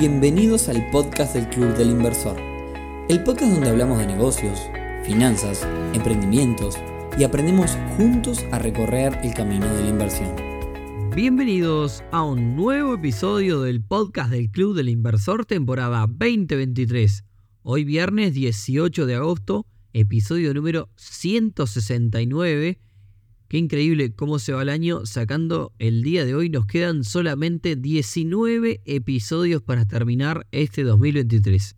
Bienvenidos al podcast del Club del Inversor, el podcast donde hablamos de negocios, finanzas, emprendimientos y aprendemos juntos a recorrer el camino de la inversión. Bienvenidos a un nuevo episodio del podcast del Club del Inversor temporada 2023. Hoy viernes 18 de agosto, episodio número 169 Qué increíble cómo se va el año sacando el día de hoy. Nos quedan solamente 19 episodios para terminar este 2023.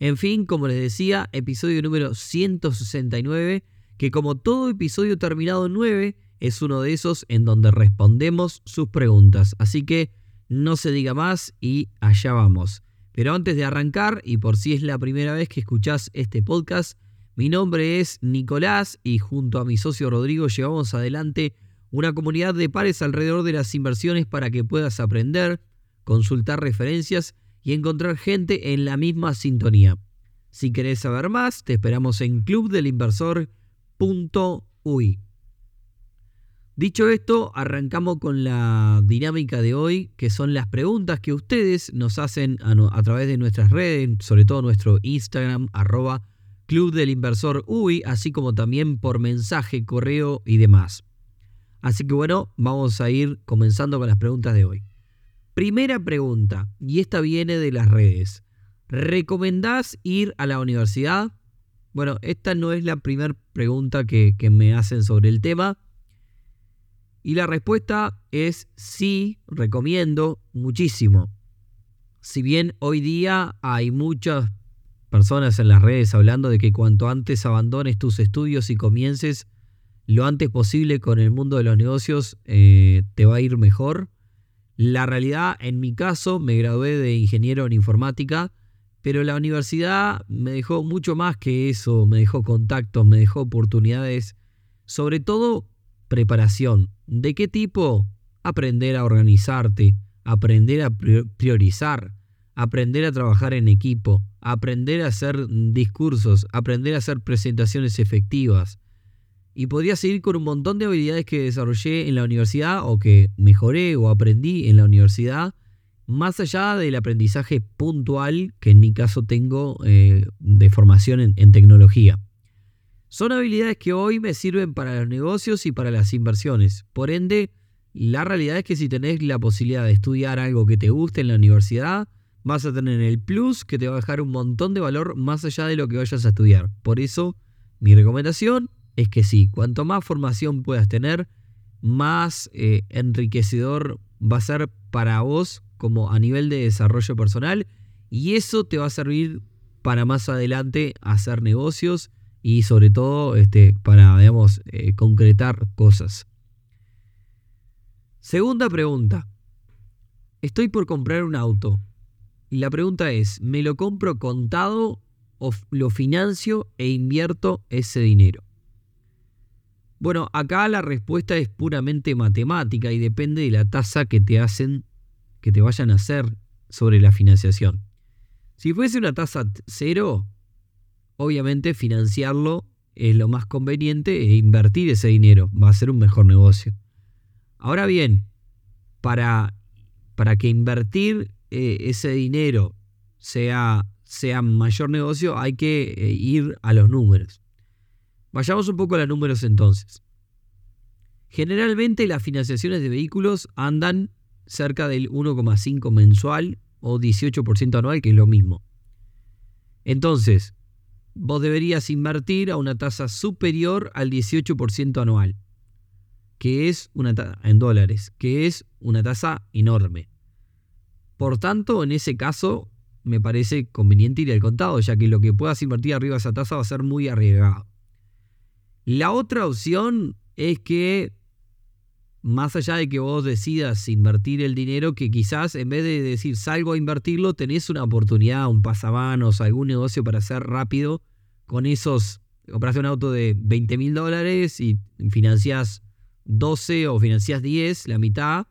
En fin, como les decía, episodio número 169, que como todo episodio terminado en 9, es uno de esos en donde respondemos sus preguntas. Así que no se diga más y allá vamos. Pero antes de arrancar, y por si es la primera vez que escuchás este podcast, mi nombre es Nicolás y junto a mi socio Rodrigo llevamos adelante una comunidad de pares alrededor de las inversiones para que puedas aprender, consultar referencias y encontrar gente en la misma sintonía. Si querés saber más, te esperamos en clubdelinversor.ui. Dicho esto, arrancamos con la dinámica de hoy, que son las preguntas que ustedes nos hacen a, través de nuestras redes, sobre todo nuestro Instagram, arroba Club del Inversor UI, así como también por mensaje, correo y demás. Así que bueno, vamos a ir comenzando con las preguntas de hoy. Primera pregunta, y esta viene de las redes. ¿Recomendás ir a la universidad? Bueno, esta no es la primera pregunta que, que me hacen sobre el tema. Y la respuesta es sí, recomiendo muchísimo. Si bien hoy día hay muchas personas en las redes hablando de que cuanto antes abandones tus estudios y comiences lo antes posible con el mundo de los negocios, eh, te va a ir mejor. La realidad, en mi caso, me gradué de ingeniero en informática, pero la universidad me dejó mucho más que eso, me dejó contactos, me dejó oportunidades, sobre todo preparación. ¿De qué tipo? Aprender a organizarte, aprender a priorizar, aprender a trabajar en equipo, aprender a hacer discursos, aprender a hacer presentaciones efectivas. Y podría seguir con un montón de habilidades que desarrollé en la universidad o que mejoré o aprendí en la universidad, más allá del aprendizaje puntual que en mi caso tengo eh, de formación en, en tecnología. Son habilidades que hoy me sirven para los negocios y para las inversiones. Por ende, la realidad es que si tenés la posibilidad de estudiar algo que te guste en la universidad, vas a tener el plus que te va a dejar un montón de valor más allá de lo que vayas a estudiar. Por eso, mi recomendación es que sí, cuanto más formación puedas tener, más eh, enriquecedor va a ser para vos como a nivel de desarrollo personal y eso te va a servir para más adelante hacer negocios y sobre todo este, para, digamos, eh, concretar cosas. Segunda pregunta. Estoy por comprar un auto. Y la pregunta es, ¿me lo compro contado o lo financio e invierto ese dinero? Bueno, acá la respuesta es puramente matemática y depende de la tasa que te hacen, que te vayan a hacer sobre la financiación. Si fuese una tasa cero, obviamente financiarlo es lo más conveniente e invertir ese dinero va a ser un mejor negocio. Ahora bien, para, para que invertir eh, ese dinero sea, sea mayor negocio, hay que eh, ir a los números. Vayamos un poco a los números entonces. Generalmente las financiaciones de vehículos andan cerca del 1,5 mensual o 18% anual, que es lo mismo. Entonces, vos deberías invertir a una tasa superior al 18% anual, que es una en dólares, que es una tasa enorme. Por tanto, en ese caso, me parece conveniente ir al contado, ya que lo que puedas invertir arriba de esa tasa va a ser muy arriesgado. La otra opción es que, más allá de que vos decidas invertir el dinero, que quizás en vez de decir salgo a invertirlo, tenés una oportunidad, un pasamanos, algún negocio para hacer rápido con esos. Compraste un auto de 20 mil dólares y financiás 12 o financiás 10, la mitad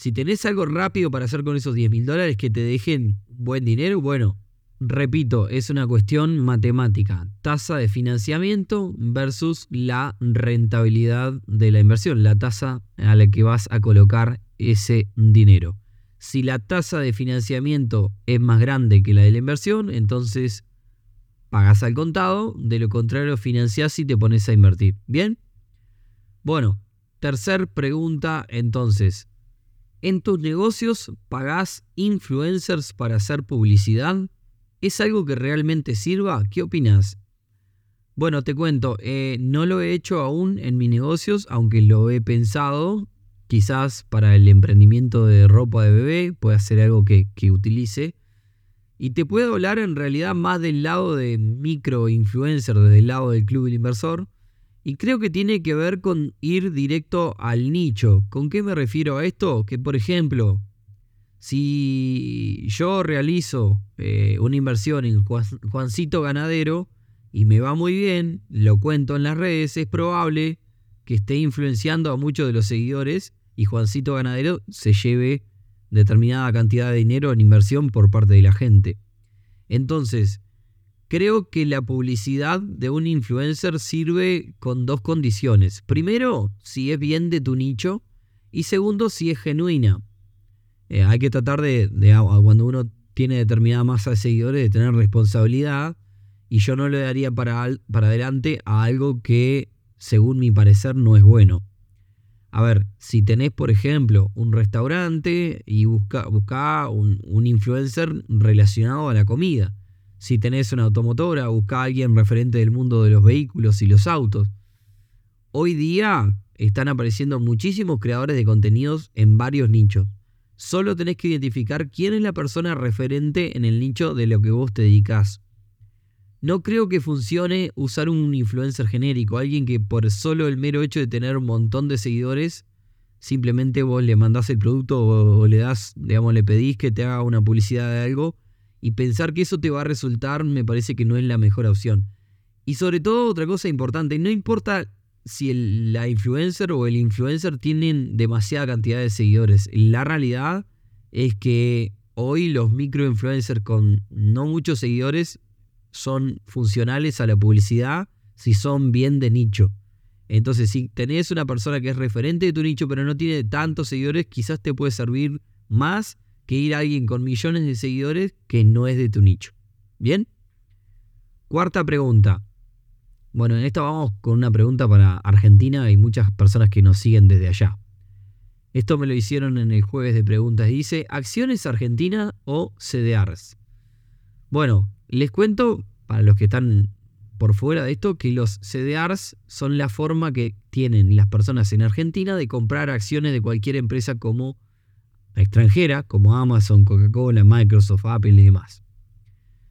si tenés algo rápido para hacer con esos 10 mil dólares que te dejen buen dinero, bueno, repito, es una cuestión matemática. Tasa de financiamiento versus la rentabilidad de la inversión, la tasa a la que vas a colocar ese dinero. Si la tasa de financiamiento es más grande que la de la inversión, entonces pagas al contado, de lo contrario financiás y te pones a invertir. ¿Bien? Bueno, tercer pregunta entonces. ¿En tus negocios pagás influencers para hacer publicidad? ¿Es algo que realmente sirva? ¿Qué opinas? Bueno, te cuento, eh, no lo he hecho aún en mis negocios, aunque lo he pensado. Quizás para el emprendimiento de ropa de bebé pueda ser algo que, que utilice. Y te puedo hablar en realidad más del lado de micro influencer, desde el lado del club del inversor. Y creo que tiene que ver con ir directo al nicho. ¿Con qué me refiero a esto? Que por ejemplo, si yo realizo eh, una inversión en Juancito Ganadero, y me va muy bien, lo cuento en las redes, es probable que esté influenciando a muchos de los seguidores y Juancito Ganadero se lleve determinada cantidad de dinero en inversión por parte de la gente. Entonces, creo que la publicidad de un influencer sirve con dos condiciones. Primero, si es bien de tu nicho y segundo, si es genuina. Eh, hay que tratar de, cuando uno tiene determinada masa de seguidores, de tener responsabilidad y yo no le daría para, para adelante a algo que, según mi parecer, no es bueno. A ver, si tenés, por ejemplo, un restaurante y busca, busca un, un, influencer relacionado a la comida. Si tenés una automotora, busca a alguien referente del mundo de los vehículos y los autos. Hoy día están apareciendo muchísimos creadores de contenidos en varios nichos. Solo tenés que identificar quién es la persona referente en el nicho de lo que vos te dedicas. No creo que funcione usar un influencer genérico, alguien que por solo el mero hecho de tener un montón de seguidores, simplemente vos le mandás el producto o, le das, digamos, le pedís que te haga una publicidad de algo y pensar que eso te va a resultar me parece que no es la mejor opción. Y sobre todo otra cosa importante, no importa si la influencer o el influencer tienen demasiada cantidad de seguidores, la realidad es que hoy los microinfluencers con no muchos seguidores son funcionales a la publicidad si son bien de nicho. Entonces, si tenés una persona que es referente de tu nicho, pero no tiene tantos seguidores, quizás te puede servir más que ir a alguien con millones de seguidores que no es de tu nicho. ¿Bien? Cuarta pregunta. Bueno, en esta vamos con una pregunta para Argentina y muchas personas que nos siguen desde allá. Esto me lo hicieron en el jueves de preguntas. Dice, ¿acciones Argentina o CDRs? Bueno, les cuento, para los que están por fuera de esto, que los CDRs son la forma que tienen las personas en Argentina de comprar acciones de cualquier empresa como extranjera, como Amazon, Coca-Cola, Microsoft, Apple y demás.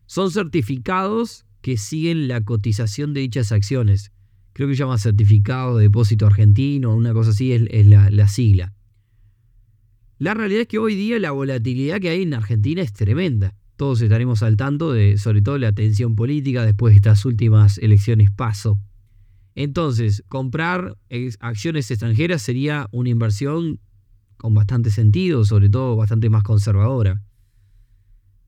Son certificados que siguen la cotización de dichas acciones. Creo que se llama certificado de depósito argentino, una cosa así es, la, la sigla. La realidad es que hoy día la volatilidad que hay en Argentina es tremenda todos estaremos al tanto de, sobre todo, la tensión política después de estas últimas elecciones paso. Entonces, comprar acciones extranjeras sería una inversión con bastante sentido, sobre todo bastante más conservadora.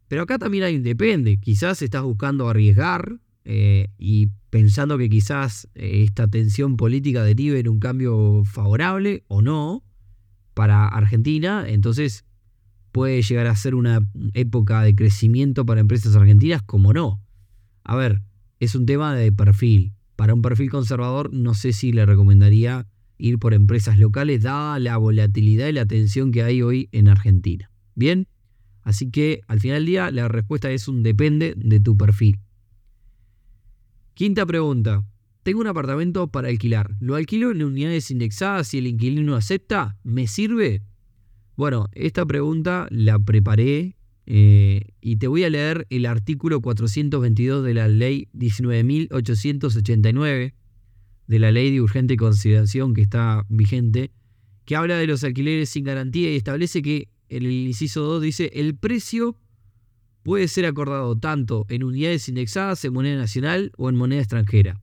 Pero acá también hay depende. Quizás estás buscando arriesgar eh, y pensando que quizás eh, esta tensión política derive en un cambio favorable o no para Argentina. Entonces puede llegar a ser una época de crecimiento para empresas argentinas, como no. A ver, es un tema de perfil. Para un perfil conservador no sé si le recomendaría ir por empresas locales, dada la volatilidad y la tensión que hay hoy en Argentina. Bien, así que al final del día la respuesta es un depende de tu perfil. Quinta pregunta. Tengo un apartamento para alquilar. ¿Lo alquilo en unidades indexadas si el inquilino acepta? ¿Me sirve? Bueno, esta pregunta la preparé eh, y te voy a leer el artículo 422 de la ley 19.889, de la ley de urgente consideración que está vigente, que habla de los alquileres sin garantía y establece que en el inciso 2 dice el precio puede ser acordado tanto en unidades indexadas en moneda nacional o en moneda extranjera.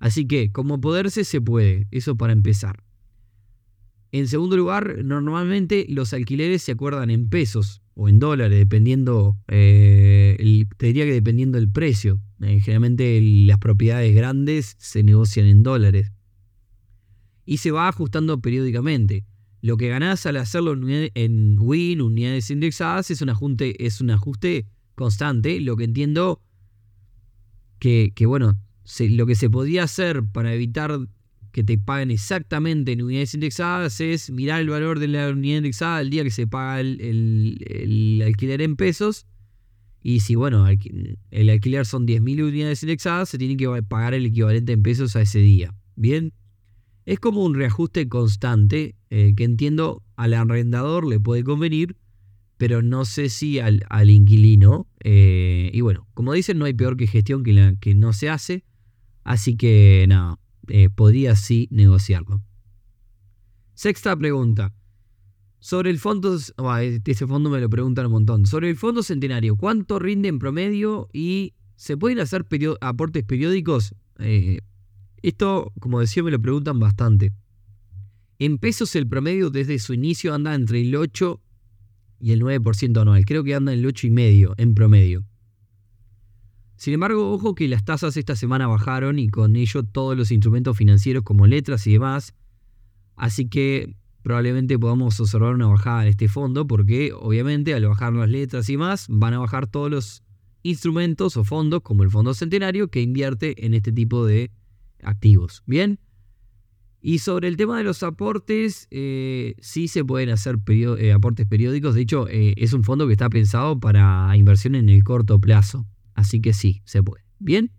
Así que, como poderse, se puede, eso para empezar. En segundo lugar, normalmente los alquileres se acuerdan en pesos o en dólares, dependiendo, eh, te diría que dependiendo del precio. Eh, generalmente las propiedades grandes se negocian en dólares. Y se va ajustando periódicamente. lo que ganás al hacerlo en Win, unidades indexadas, es un ajuste, es un ajuste constante. Lo que entiendo que, bueno, lo que se podía hacer para evitar que te paguen exactamente en unidades indexadas es mirar el valor de la unidad indexada el día que se paga el, alquiler en pesos. Y si, bueno, el alquiler son 10.000 unidades indexadas, se tiene que pagar el equivalente en pesos a ese día. Bien, es como un reajuste constante eh, que entiendo al arrendador le puede convenir, pero no sé si al, inquilino. Eh, y bueno, como dicen, no hay peor que gestión que la que no se hace. Así que nada, eh, podría sí negociarlo. Sexta pregunta. Sobre el fondo, este fondo me lo preguntan un montón. Sobre el fondo centenario, ¿cuánto rinde en promedio y se pueden hacer aportes periódicos? Eh, esto, como decía, me lo preguntan bastante. En pesos el promedio desde su inicio anda entre el 8 y el 9% anual. Creo que anda en el 8,5% en promedio. Sin embargo, ojo que las tasas esta semana bajaron y con ello todos los instrumentos financieros como letras y demás. Así que probablemente podamos observar una bajada en este fondo porque obviamente al bajar las letras y más van a bajar todos los instrumentos o fondos como el Fondo Centenario que invierte en este tipo de activos. Bien. Y sobre el tema de los aportes, eh, sí se pueden hacer eh, aportes periódicos. De hecho, eh, es un fondo que está pensado para inversión en el corto plazo. Así que sí, se puede. Bien.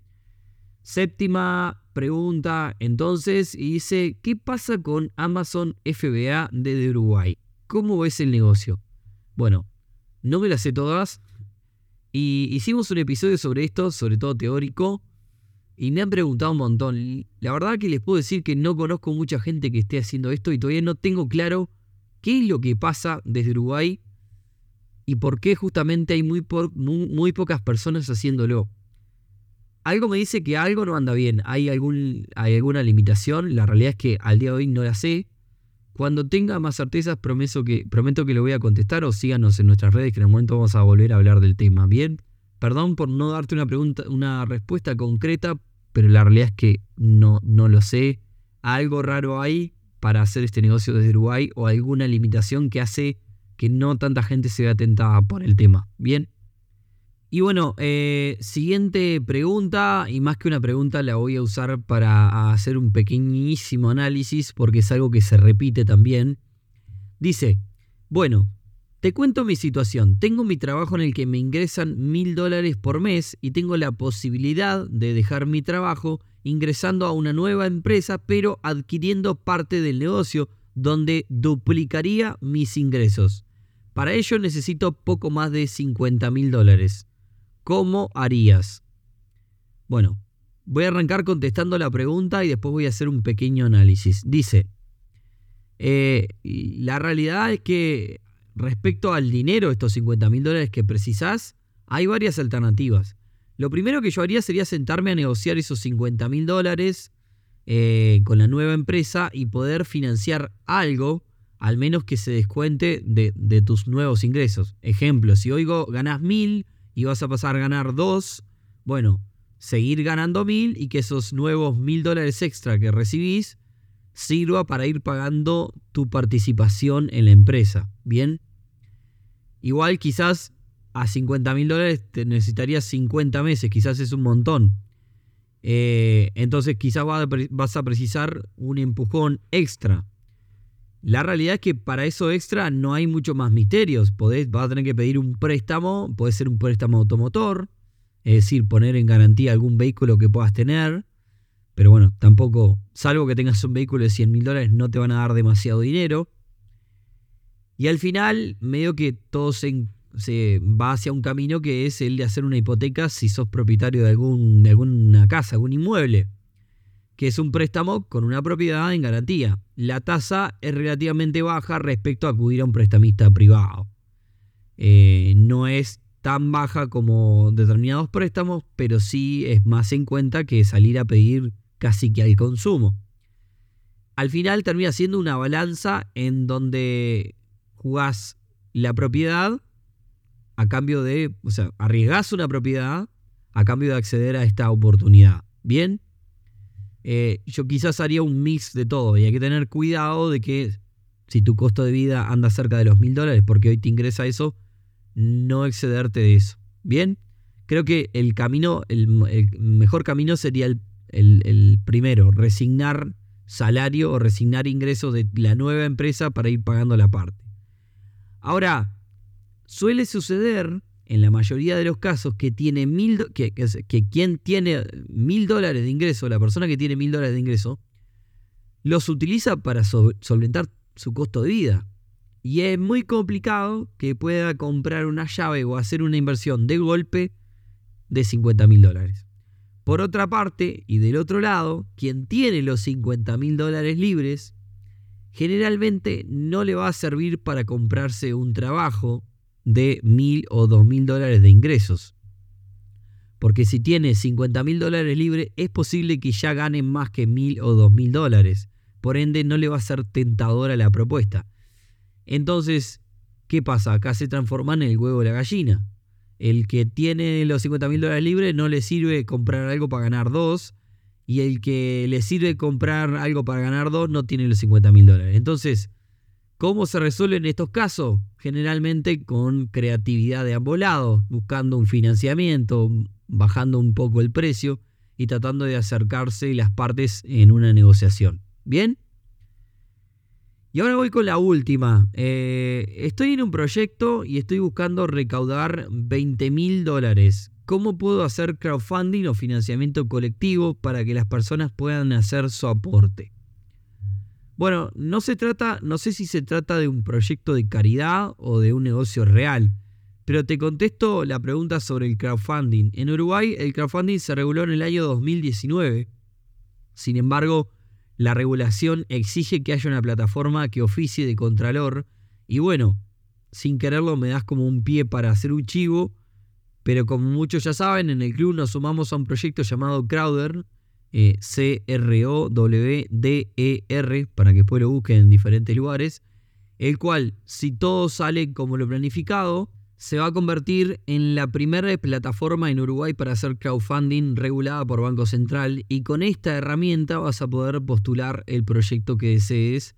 Séptima pregunta entonces y dice, ¿qué pasa con Amazon FBA desde Uruguay? ¿Cómo ves el negocio? Bueno, no me las sé todas. Y hicimos un episodio sobre esto, sobre todo teórico, y me han preguntado un montón. La verdad que les puedo decir que no conozco mucha gente que esté haciendo esto y todavía no tengo claro qué es lo que pasa desde Uruguay y por qué justamente hay muy, muy, pocas personas haciéndolo. Algo me dice que algo no anda bien, hay, algún, hay alguna limitación, la realidad es que al día de hoy no la sé. Cuando tenga más certezas prometo que, prometo que lo voy a contestar o síganos en nuestras redes que en el momento vamos a volver a hablar del tema. Bien, perdón por no darte una, pregunta, una respuesta concreta, pero la realidad es que no, no lo sé. Algo raro hay para hacer este negocio desde Uruguay o alguna limitación que hace que no tanta gente se vea tentada por el tema. Bien. Y bueno, eh, siguiente pregunta, y más que una pregunta la voy a usar para hacer un pequeñísimo análisis porque es algo que se repite también. Dice, bueno, te cuento mi situación. Tengo mi trabajo en el que me ingresan mil dólares por mes y tengo la posibilidad de dejar mi trabajo ingresando a una nueva empresa pero adquiriendo parte del negocio donde duplicaría mis ingresos. Para ello necesito poco más de 50 mil dólares. ¿Cómo harías? Bueno, voy a arrancar contestando la pregunta y después voy a hacer un pequeño análisis. Dice, eh, la realidad es que respecto al dinero, estos 50 mil dólares que precisás, hay varias alternativas. Lo primero que yo haría sería sentarme a negociar esos 50 mil dólares eh, con la nueva empresa y poder financiar algo al menos que se descuente de, tus nuevos ingresos. Ejemplo, si hoy ganas mil y vas a pasar a ganar dos, bueno, seguir ganando mil y que esos nuevos mil dólares extra que recibís sirva para ir pagando tu participación en la empresa. Bien, igual quizás a 50 mil dólares te necesitarías 50 meses, quizás es un montón. Eh, entonces quizás vas a precisar un empujón extra. La realidad es que para eso extra no hay mucho más misterios. Podés, vas a tener que pedir un préstamo, puede ser un préstamo automotor, es decir, poner en garantía algún vehículo que puedas tener. Pero bueno, tampoco, salvo que tengas un vehículo de 100 mil dólares, no te van a dar demasiado dinero. Y al final, medio que todo se, va hacia un camino que es el de hacer una hipoteca si sos propietario de, algún, de alguna casa, algún inmueble que es un préstamo con una propiedad en garantía. La tasa es relativamente baja respecto a acudir a un prestamista privado. Eh, no es tan baja como determinados préstamos, pero sí es más en cuenta que salir a pedir casi que al consumo. Al final termina siendo una balanza en donde jugás la propiedad a cambio de, o sea, arriesgás una propiedad a cambio de acceder a esta oportunidad. Bien, eh, yo quizás haría un mix de todo y hay que tener cuidado de que si tu costo de vida anda cerca de los mil dólares, porque hoy te ingresa eso, no excederte de eso. Bien, creo que el camino, el, mejor camino sería el, el, primero, resignar salario o resignar ingresos de la nueva empresa para ir pagando la parte. Ahora, suele suceder en la mayoría de los casos que tiene mil que, que, quien tiene mil dólares de ingreso, la persona que tiene mil dólares de ingreso, los utiliza para solventar su costo de vida. Y es muy complicado que pueda comprar una llave o hacer una inversión de golpe de 50 mil dólares. Por otra parte, y del otro lado, quien tiene los 50 mil dólares libres, generalmente no le va a servir para comprarse un trabajo de mil o dos mil dólares de ingresos. Porque si tiene 50 mil dólares libres, es posible que ya gane más que mil o dos mil dólares. Por ende, no le va a ser tentadora la propuesta. Entonces, ¿qué pasa? Acá se transforman en el huevo y la gallina. El que tiene los 50 mil dólares libres no le sirve comprar algo para ganar dos. Y el que le sirve comprar algo para ganar dos no tiene los 50 mil dólares. Entonces, ¿Cómo se resuelven estos casos? Generalmente con creatividad de ambos lados, buscando un financiamiento, bajando un poco el precio y tratando de acercarse las partes en una negociación. ¿Bien? Y ahora voy con la última. Eh, estoy en un proyecto y estoy buscando recaudar 20 mil dólares. ¿Cómo puedo hacer crowdfunding o financiamiento colectivo para que las personas puedan hacer su aporte? Bueno, no se trata, no sé si se trata de un proyecto de caridad o de un negocio real, pero te contesto la pregunta sobre el crowdfunding. En Uruguay el crowdfunding se reguló en el año 2019. Sin embargo, la regulación exige que haya una plataforma que oficie de contralor y bueno, sin quererlo me das como un pie para hacer un chivo, pero como muchos ya saben, en el club nos sumamos a un proyecto llamado Crowder, eh, C-R-O-W-D-E-R, para que después lo busquen en diferentes lugares, el cual, si todo sale como lo planificado, se va a convertir en la primera plataforma en Uruguay para hacer crowdfunding regulada por Banco Central y con esta herramienta vas a poder postular el proyecto que desees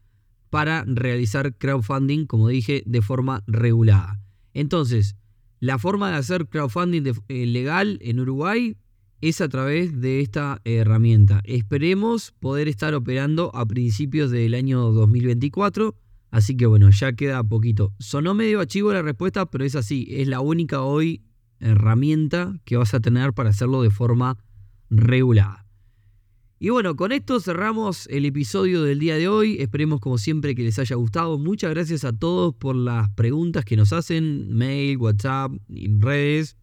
para realizar crowdfunding, como dije, de forma regulada. Entonces, la forma de hacer crowdfunding eh, legal en Uruguay es a través de esta herramienta. Esperemos poder estar operando a principios del año 2024. Así que bueno, ya queda poquito. Sonó medio archivo la respuesta, pero es así. Es la única hoy herramienta que vas a tener para hacerlo de forma regulada. Y bueno, con esto cerramos el episodio del día de hoy. Esperemos como siempre que les haya gustado. Muchas gracias a todos por las preguntas que nos hacen, mail, WhatsApp, redes.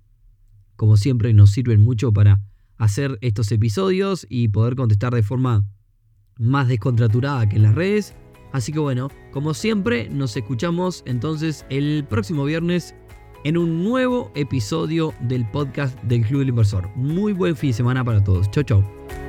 Como siempre nos sirven mucho para hacer estos episodios y poder contestar de forma más descontraturada que en las redes. Así que bueno, como siempre, nos escuchamos entonces el próximo viernes en un nuevo episodio del podcast del Club del Inversor. Muy buen fin de semana para todos. Chau, chau.